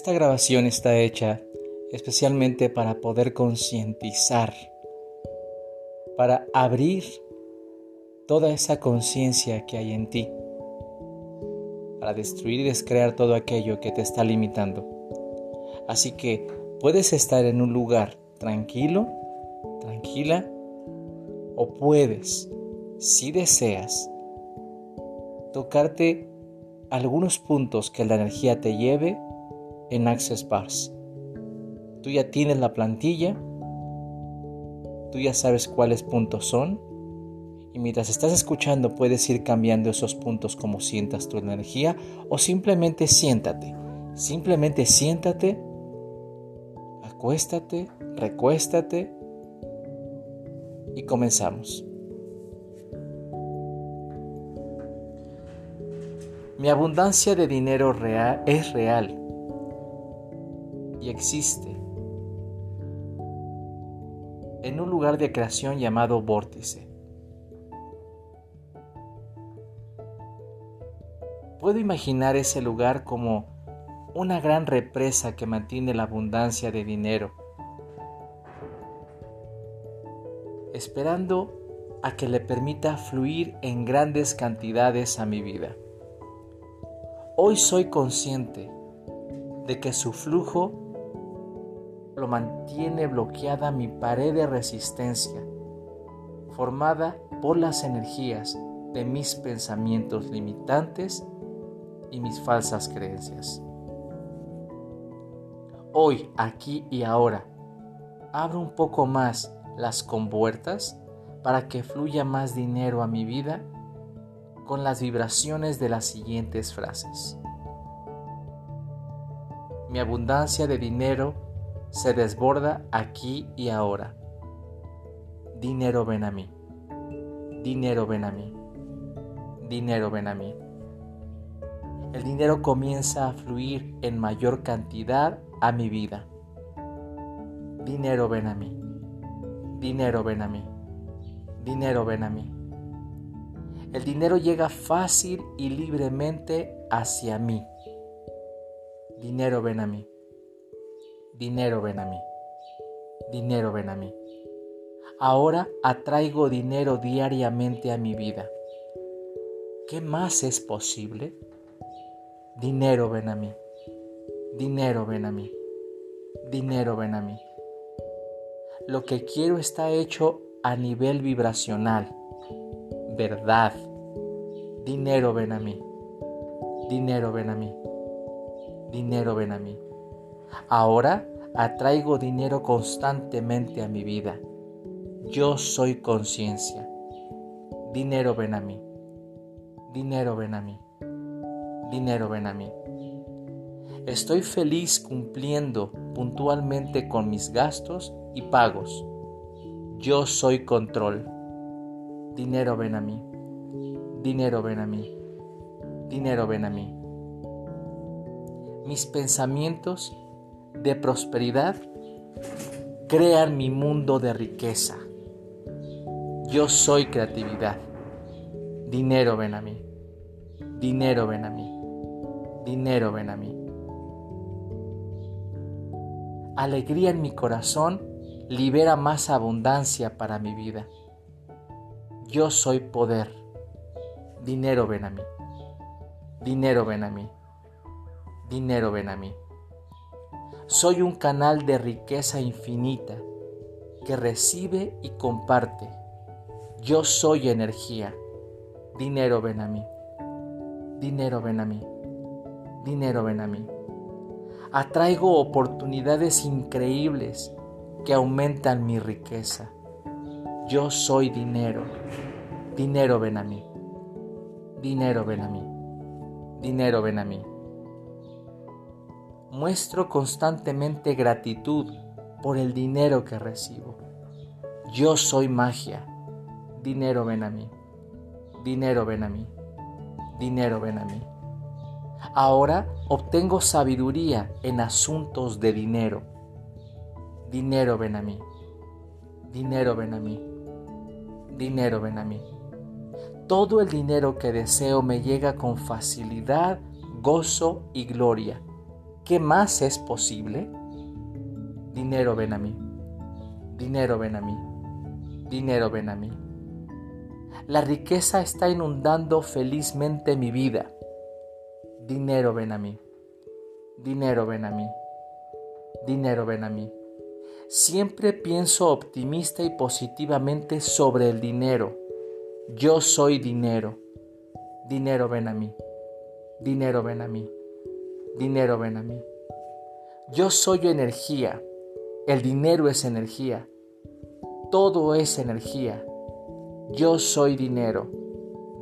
Esta grabación está hecha especialmente para poder concientizar, para abrir toda esa conciencia que hay en ti, para destruir y descrear todo aquello que te está limitando. Así que puedes estar en un lugar tranquilo, tranquila, o puedes, si deseas, tocarte algunos puntos que la energía te lleve en Access Bars. Tú ya tienes la plantilla, tú ya sabes cuáles puntos son y mientras estás escuchando puedes ir cambiando esos puntos como sientas tu energía o simplemente siéntate, simplemente siéntate, acuéstate, recuéstate y comenzamos. Mi abundancia de dinero real es real existe en un lugar de creación llamado vórtice. Puedo imaginar ese lugar como una gran represa que mantiene la abundancia de dinero, esperando a que le permita fluir en grandes cantidades a mi vida. Hoy soy consciente de que su flujo lo mantiene bloqueada mi pared de resistencia, formada por las energías de mis pensamientos limitantes y mis falsas creencias. Hoy, aquí y ahora, abro un poco más las compuertas para que fluya más dinero a mi vida con las vibraciones de las siguientes frases. Mi abundancia de dinero se desborda aquí y ahora. Dinero ven a mí. Dinero ven a mí. Dinero ven a mí. El dinero comienza a fluir en mayor cantidad a mi vida. Dinero ven a mí. Dinero ven a mí. Dinero ven a mí. El dinero llega fácil y libremente hacia mí. Dinero ven a mí. Dinero ven a mí. Dinero ven a mí. Ahora atraigo dinero diariamente a mi vida. ¿Qué más es posible? Dinero ven a mí. Dinero ven a mí. Dinero ven a mí. Lo que quiero está hecho a nivel vibracional. Verdad. Dinero ven a mí. Dinero ven a mí. Dinero ven a mí. Ahora atraigo dinero constantemente a mi vida. Yo soy conciencia. Dinero ven a mí. Dinero ven a mí. Dinero ven a mí. Estoy feliz cumpliendo puntualmente con mis gastos y pagos. Yo soy control. Dinero ven a mí. Dinero ven a mí. Dinero ven a mí. Mis pensamientos de prosperidad crean mi mundo de riqueza. Yo soy creatividad. Dinero ven a mí. Dinero ven a mí. Dinero ven a mí. Alegría en mi corazón libera más abundancia para mi vida. Yo soy poder. Dinero ven a mí. Dinero ven a mí. Dinero ven a mí. Soy un canal de riqueza infinita que recibe y comparte. Yo soy energía. Dinero ven a mí. Dinero ven a mí. Dinero ven a mí. Atraigo oportunidades increíbles que aumentan mi riqueza. Yo soy dinero. Dinero ven a mí. Dinero ven a mí. Dinero ven a mí muestro constantemente gratitud por el dinero que recibo. Yo soy magia. Dinero ven a mí. Dinero ven a mí. Dinero ven a mí. Ahora obtengo sabiduría en asuntos de dinero. Dinero ven a mí. Dinero ven a mí. Dinero ven a mí. Todo el dinero que deseo me llega con facilidad, gozo y gloria ¿qué más es posible? Dinero ven a mí, dinero ven a mí, dinero ven a mí. La riqueza está inundando felizmente mi vida. Dinero ven a mí, dinero ven a mí, dinero ven a mí. Siempre pienso optimista y positivamente sobre el dinero. Yo soy dinero. Dinero ven a mí. Dinero ven a mí. Dinero ven a mí. Yo soy energía. El dinero es energía. Todo es energía. Yo soy dinero.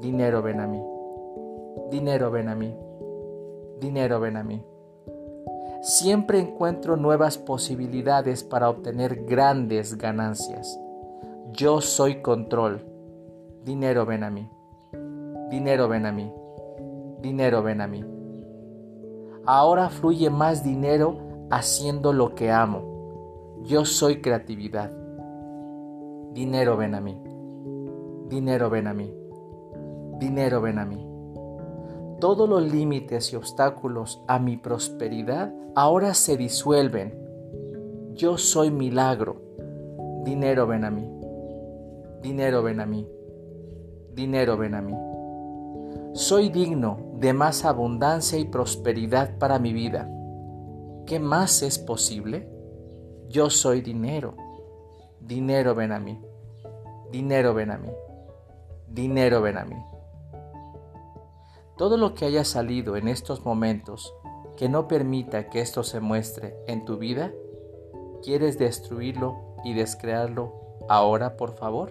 Dinero ven a mí. Dinero ven a mí. Dinero ven a mí. Siempre encuentro nuevas posibilidades para obtener grandes ganancias. Yo soy control. Dinero ven a mí. Dinero ven a mí. Dinero ven a mí. Ahora fluye más dinero haciendo lo que amo. Yo soy creatividad. Dinero ven a mí. Dinero ven a mí. Dinero ven a mí. Todos los límites y obstáculos a mi prosperidad ahora se disuelven. Yo soy milagro. Dinero ven a mí. Dinero ven a mí. Dinero ven a mí. Soy digno de más abundancia y prosperidad para mi vida. ¿Qué más es posible? Yo soy dinero. Dinero ven a mí. Dinero ven a mí dinero ven a mí. Todo lo que haya salido en estos momentos que no permita que esto se muestre en tu vida, ¿quieres destruirlo y descrearlo ahora, por favor?